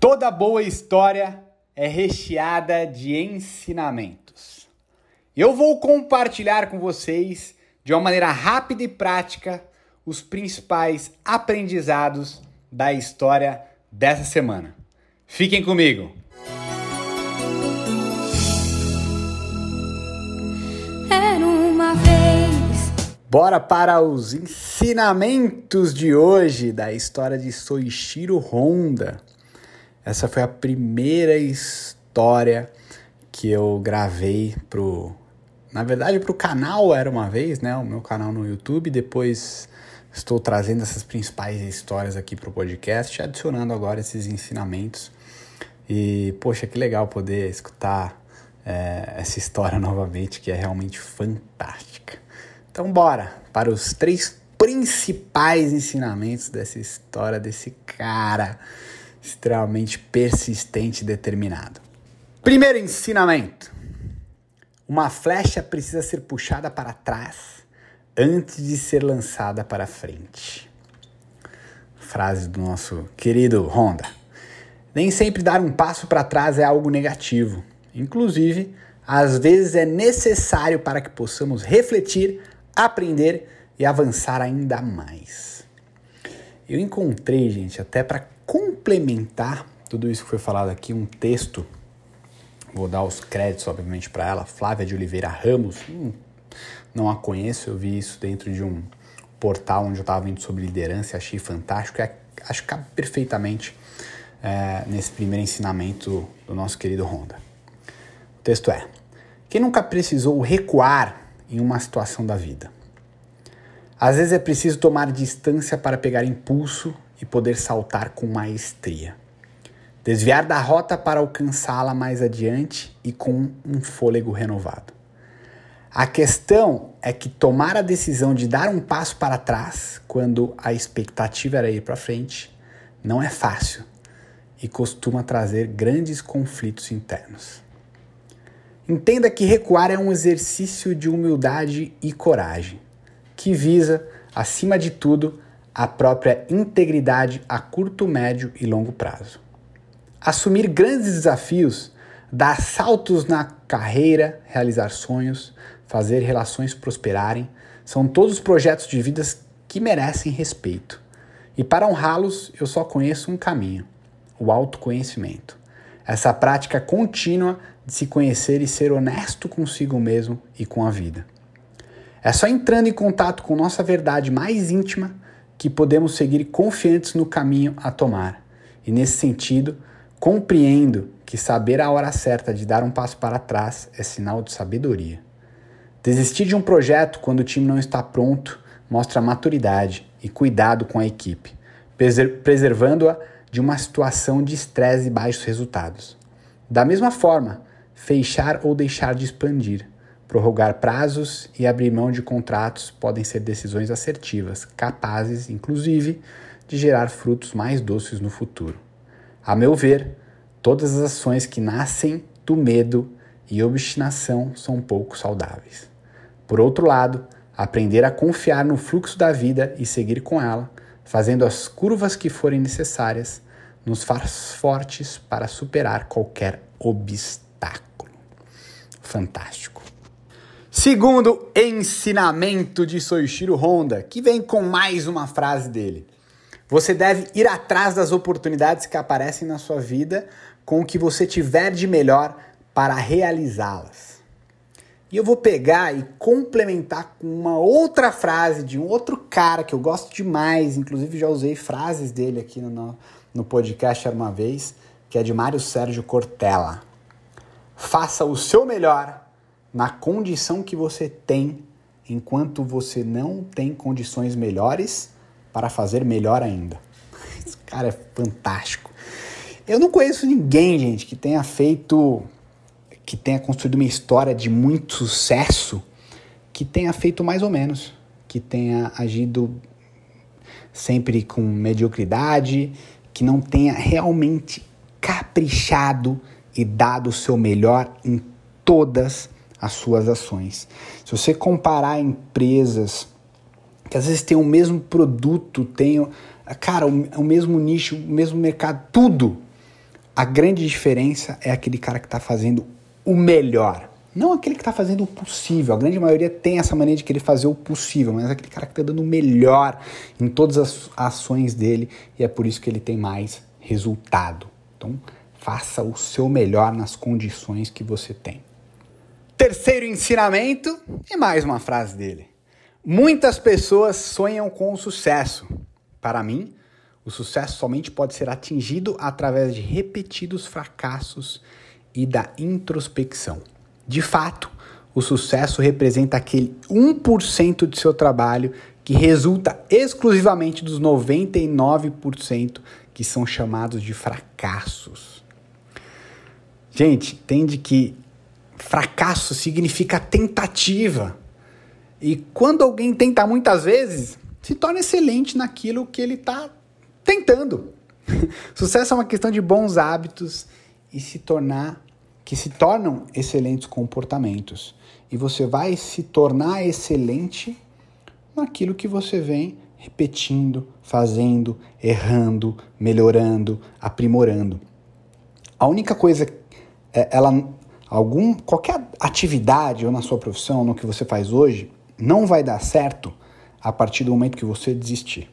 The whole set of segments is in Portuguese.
Toda boa história é recheada de ensinamentos. Eu vou compartilhar com vocês, de uma maneira rápida e prática, os principais aprendizados da história dessa semana. Fiquem comigo! Era uma vez. Bora para os ensinamentos de hoje da história de Soichiro Honda. Essa foi a primeira história que eu gravei pro. Na verdade, pro canal Era uma Vez, né? O meu canal no YouTube. Depois estou trazendo essas principais histórias aqui pro podcast, adicionando agora esses ensinamentos. E, poxa, que legal poder escutar é, essa história novamente, que é realmente fantástica. Então, bora para os três principais ensinamentos dessa história desse cara extremamente persistente e determinado. Primeiro ensinamento: uma flecha precisa ser puxada para trás antes de ser lançada para frente. Frase do nosso querido Honda. Nem sempre dar um passo para trás é algo negativo. Inclusive, às vezes é necessário para que possamos refletir, aprender e avançar ainda mais. Eu encontrei, gente, até para complementar tudo isso que foi falado aqui, um texto. Vou dar os créditos, obviamente, para ela, Flávia de Oliveira Ramos. Hum, não a conheço, eu vi isso dentro de um portal onde eu estava vendo sobre liderança, achei fantástico. É, acho que cabe perfeitamente é, nesse primeiro ensinamento do nosso querido Honda. O texto é: Quem nunca precisou recuar em uma situação da vida? Às vezes é preciso tomar distância para pegar impulso e poder saltar com maestria. Desviar da rota para alcançá-la mais adiante e com um fôlego renovado. A questão é que tomar a decisão de dar um passo para trás quando a expectativa era ir para frente não é fácil e costuma trazer grandes conflitos internos. Entenda que recuar é um exercício de humildade e coragem, que visa, acima de tudo, a própria integridade a curto, médio e longo prazo. Assumir grandes desafios, dar saltos na carreira, realizar sonhos, fazer relações prosperarem, são todos projetos de vidas que merecem respeito. E para honrá-los, eu só conheço um caminho: o autoconhecimento. Essa prática contínua de se conhecer e ser honesto consigo mesmo e com a vida. É só entrando em contato com nossa verdade mais íntima que podemos seguir confiantes no caminho a tomar. E nesse sentido, compreendo que saber a hora certa de dar um passo para trás é sinal de sabedoria. Desistir de um projeto quando o time não está pronto mostra maturidade e cuidado com a equipe, preservando-a de uma situação de estresse e baixos resultados. Da mesma forma, fechar ou deixar de expandir Prorrogar prazos e abrir mão de contratos podem ser decisões assertivas, capazes, inclusive, de gerar frutos mais doces no futuro. A meu ver, todas as ações que nascem do medo e obstinação são pouco saudáveis. Por outro lado, aprender a confiar no fluxo da vida e seguir com ela, fazendo as curvas que forem necessárias, nos faz fortes para superar qualquer obstáculo. Fantástico. Segundo ensinamento de Soichiro Honda, que vem com mais uma frase dele. Você deve ir atrás das oportunidades que aparecem na sua vida com o que você tiver de melhor para realizá-las. E eu vou pegar e complementar com uma outra frase de um outro cara que eu gosto demais, inclusive já usei frases dele aqui no, no podcast uma vez, que é de Mário Sérgio Cortella. Faça o seu melhor na condição que você tem, enquanto você não tem condições melhores para fazer melhor ainda. Esse cara é fantástico. Eu não conheço ninguém, gente, que tenha feito, que tenha construído uma história de muito sucesso, que tenha feito mais ou menos, que tenha agido sempre com mediocridade, que não tenha realmente caprichado e dado o seu melhor em todas as suas ações. Se você comparar empresas que às vezes têm o mesmo produto, têm, cara, o, o mesmo nicho, o mesmo mercado, tudo, a grande diferença é aquele cara que está fazendo o melhor. Não aquele que está fazendo o possível. A grande maioria tem essa mania de querer fazer o possível, mas aquele cara que está dando o melhor em todas as ações dele e é por isso que ele tem mais resultado. Então, faça o seu melhor nas condições que você tem. Terceiro ensinamento e mais uma frase dele. Muitas pessoas sonham com o sucesso. Para mim, o sucesso somente pode ser atingido através de repetidos fracassos e da introspecção. De fato, o sucesso representa aquele 1% de seu trabalho que resulta exclusivamente dos 99% que são chamados de fracassos. Gente, entende que fracasso significa tentativa. E quando alguém tenta muitas vezes, se torna excelente naquilo que ele está tentando. Sucesso é uma questão de bons hábitos e se tornar que se tornam excelentes comportamentos. E você vai se tornar excelente naquilo que você vem repetindo, fazendo, errando, melhorando, aprimorando. A única coisa é ela algum qualquer atividade ou na sua profissão, no que você faz hoje, não vai dar certo a partir do momento que você desistir.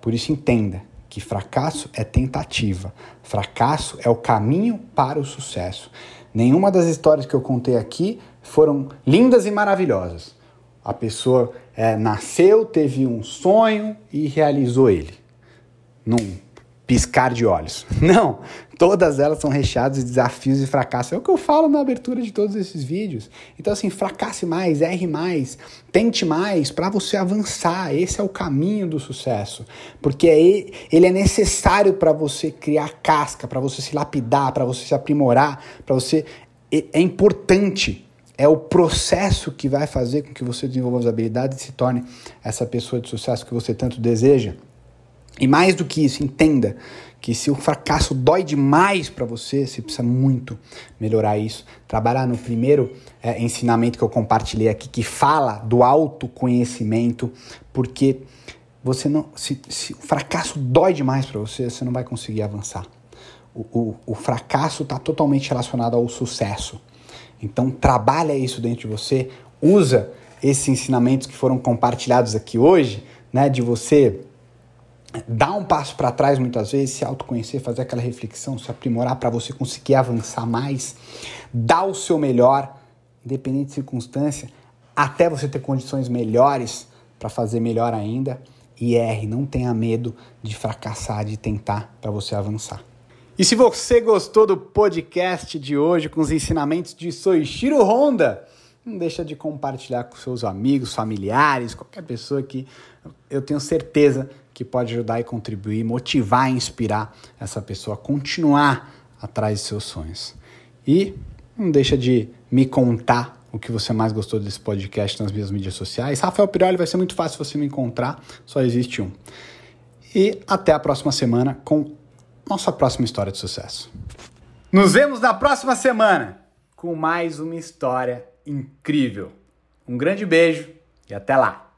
Por isso entenda que fracasso é tentativa. Fracasso é o caminho para o sucesso. Nenhuma das histórias que eu contei aqui foram lindas e maravilhosas. A pessoa é, nasceu, teve um sonho e realizou ele. Num piscar de olhos. Não, todas elas são recheadas de desafios e fracassos. É o que eu falo na abertura de todos esses vídeos. Então, assim, fracasse mais, erre mais, tente mais para você avançar. Esse é o caminho do sucesso. Porque é ele é necessário para você criar casca, para você se lapidar, para você se aprimorar, para você. É importante. É o processo que vai fazer com que você desenvolva as habilidades e se torne essa pessoa de sucesso que você tanto deseja. E mais do que isso, entenda que se o fracasso dói demais para você, você precisa muito melhorar isso. Trabalhar no primeiro é, ensinamento que eu compartilhei aqui, que fala do autoconhecimento, porque você não, se, se o fracasso dói demais para você, você não vai conseguir avançar. O, o, o fracasso está totalmente relacionado ao sucesso. Então trabalha isso dentro de você, usa esses ensinamentos que foram compartilhados aqui hoje, né, de você dar um passo para trás muitas vezes, se autoconhecer, fazer aquela reflexão, se aprimorar para você conseguir avançar mais, dar o seu melhor, independente de circunstância, até você ter condições melhores para fazer melhor ainda. E erre, não tenha medo de fracassar, de tentar para você avançar. E se você gostou do podcast de hoje com os ensinamentos de Soichiro Honda, não deixa de compartilhar com seus amigos, familiares, qualquer pessoa que eu tenho certeza que pode ajudar e contribuir, motivar e inspirar essa pessoa a continuar atrás de seus sonhos. E não deixa de me contar o que você mais gostou desse podcast nas minhas mídias sociais. Rafael Piroli vai ser muito fácil você me encontrar, só existe um. E até a próxima semana com nossa próxima história de sucesso. Nos vemos na próxima semana com mais uma história incrível. Um grande beijo e até lá!